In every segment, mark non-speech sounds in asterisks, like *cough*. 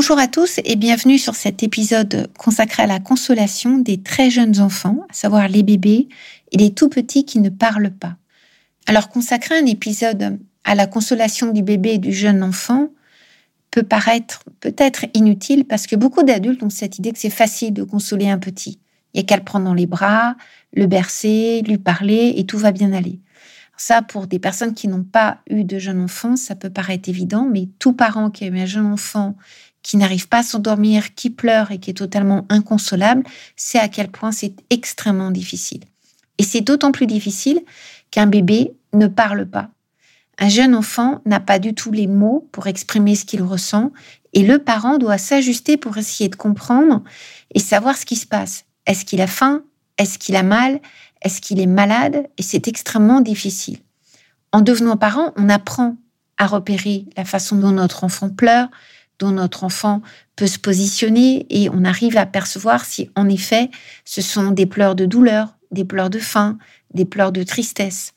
Bonjour à tous et bienvenue sur cet épisode consacré à la consolation des très jeunes enfants, à savoir les bébés et les tout petits qui ne parlent pas. Alors consacrer un épisode à la consolation du bébé et du jeune enfant peut paraître peut-être inutile parce que beaucoup d'adultes ont cette idée que c'est facile de consoler un petit. Il n'y a qu'à le prendre dans les bras, le bercer, lui parler et tout va bien aller. Ça, pour des personnes qui n'ont pas eu de jeune enfant, ça peut paraître évident, mais tout parent qui a eu un jeune enfant qui n'arrive pas à s'endormir, qui pleure et qui est totalement inconsolable, c'est à quel point c'est extrêmement difficile. Et c'est d'autant plus difficile qu'un bébé ne parle pas. Un jeune enfant n'a pas du tout les mots pour exprimer ce qu'il ressent et le parent doit s'ajuster pour essayer de comprendre et savoir ce qui se passe. Est-ce qu'il a faim? Est-ce qu'il a mal? Est-ce qu'il est malade? Et c'est extrêmement difficile. En devenant parent, on apprend à repérer la façon dont notre enfant pleure, dont notre enfant peut se positionner et on arrive à percevoir si en effet ce sont des pleurs de douleur, des pleurs de faim, des pleurs de tristesse.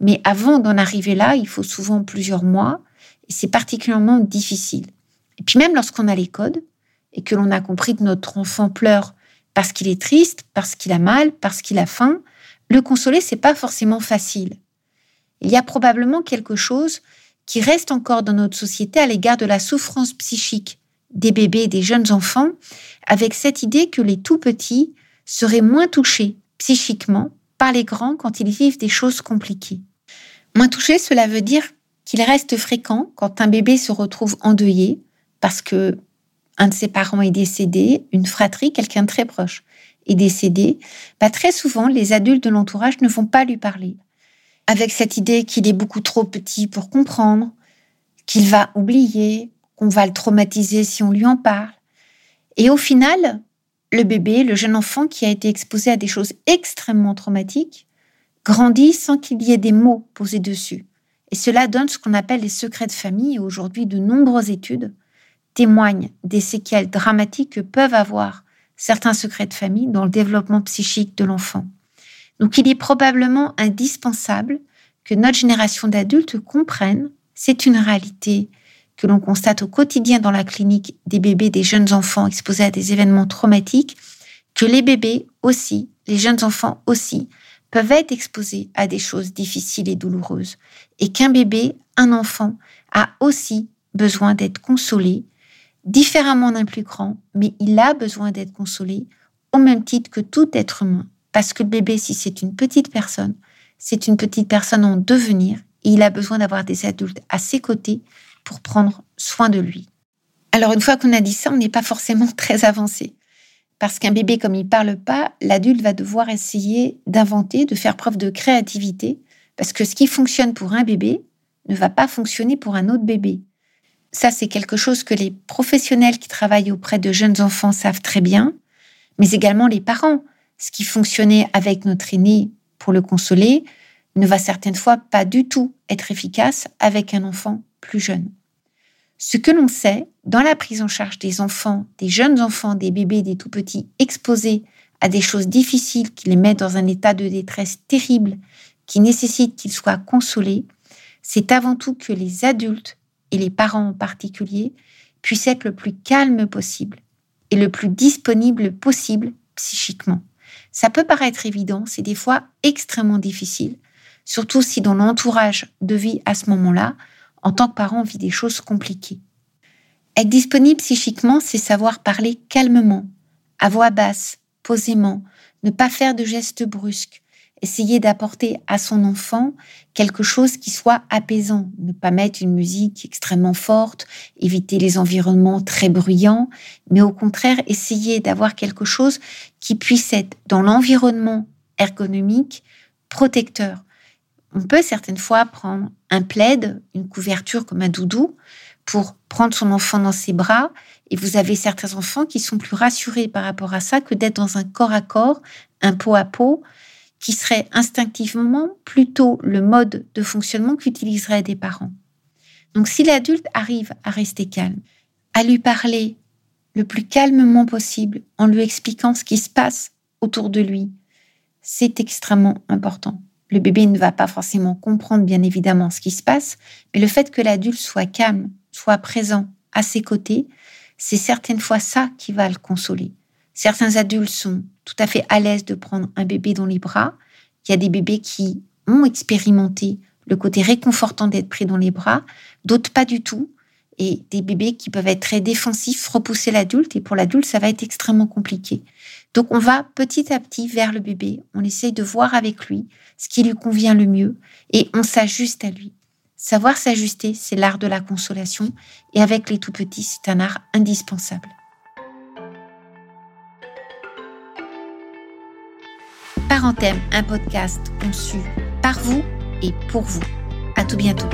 Mais avant d'en arriver là, il faut souvent plusieurs mois et c'est particulièrement difficile. Et puis même lorsqu'on a les codes et que l'on a compris que notre enfant pleure parce qu'il est triste, parce qu'il a mal, parce qu'il a faim, le consoler c'est pas forcément facile. Il y a probablement quelque chose qui reste encore dans notre société à l'égard de la souffrance psychique des bébés et des jeunes enfants, avec cette idée que les tout petits seraient moins touchés psychiquement par les grands quand ils vivent des choses compliquées. Moins touchés, cela veut dire qu'il reste fréquent quand un bébé se retrouve endeuillé parce que un de ses parents est décédé, une fratrie, quelqu'un de très proche est décédé, bah très souvent les adultes de l'entourage ne vont pas lui parler avec cette idée qu'il est beaucoup trop petit pour comprendre, qu'il va oublier, qu'on va le traumatiser si on lui en parle. Et au final, le bébé, le jeune enfant qui a été exposé à des choses extrêmement traumatiques, grandit sans qu'il y ait des mots posés dessus. Et cela donne ce qu'on appelle les secrets de famille. Et aujourd'hui, de nombreuses études témoignent des séquelles dramatiques que peuvent avoir certains secrets de famille dans le développement psychique de l'enfant. Donc il est probablement indispensable que notre génération d'adultes comprenne, c'est une réalité que l'on constate au quotidien dans la clinique des bébés, des jeunes enfants exposés à des événements traumatiques, que les bébés aussi, les jeunes enfants aussi, peuvent être exposés à des choses difficiles et douloureuses, et qu'un bébé, un enfant, a aussi besoin d'être consolé, différemment d'un plus grand, mais il a besoin d'être consolé au même titre que tout être humain. Parce que le bébé, si c'est une petite personne, c'est une petite personne en devenir et il a besoin d'avoir des adultes à ses côtés pour prendre soin de lui. Alors une fois qu'on a dit ça, on n'est pas forcément *laughs* très avancé. Parce qu'un bébé, comme il parle pas, l'adulte va devoir essayer d'inventer, de faire preuve de créativité, parce que ce qui fonctionne pour un bébé ne va pas fonctionner pour un autre bébé. Ça, c'est quelque chose que les professionnels qui travaillent auprès de jeunes enfants savent très bien, mais également les parents ce qui fonctionnait avec notre aîné pour le consoler ne va certaines fois pas du tout être efficace avec un enfant plus jeune. Ce que l'on sait dans la prise en charge des enfants, des jeunes enfants, des bébés, des tout petits exposés à des choses difficiles qui les mettent dans un état de détresse terrible, qui nécessite qu'ils soient consolés, c'est avant tout que les adultes, et les parents en particulier, puissent être le plus calme possible et le plus disponible possible psychiquement. Ça peut paraître évident, c'est des fois extrêmement difficile, surtout si dans l'entourage de vie à ce moment-là, en tant que parent, on vit des choses compliquées. Être disponible psychiquement, c'est savoir parler calmement, à voix basse, posément, ne pas faire de gestes brusques, essayer d'apporter à son enfant quelque chose qui soit apaisant, ne pas mettre une musique extrêmement forte, éviter les environnements très bruyants, mais au contraire essayer d'avoir quelque chose qui puisse être dans l'environnement ergonomique protecteur. On peut certaines fois prendre un plaid, une couverture comme un doudou, pour prendre son enfant dans ses bras. Et vous avez certains enfants qui sont plus rassurés par rapport à ça que d'être dans un corps à corps, un pot à pot, qui serait instinctivement plutôt le mode de fonctionnement qu'utiliseraient des parents. Donc si l'adulte arrive à rester calme, à lui parler le plus calmement possible en lui expliquant ce qui se passe autour de lui, c'est extrêmement important. Le bébé ne va pas forcément comprendre bien évidemment ce qui se passe, mais le fait que l'adulte soit calme, soit présent à ses côtés, c'est certaines fois ça qui va le consoler. Certains adultes sont tout à fait à l'aise de prendre un bébé dans les bras. Il y a des bébés qui ont expérimenté le côté réconfortant d'être pris dans les bras, d'autres pas du tout. Et des bébés qui peuvent être très défensifs, repousser l'adulte, et pour l'adulte, ça va être extrêmement compliqué. Donc on va petit à petit vers le bébé, on essaye de voir avec lui ce qui lui convient le mieux, et on s'ajuste à lui. Savoir s'ajuster, c'est l'art de la consolation, et avec les tout petits, c'est un art indispensable. Parenthème, un podcast conçu par vous et pour vous. À tout bientôt.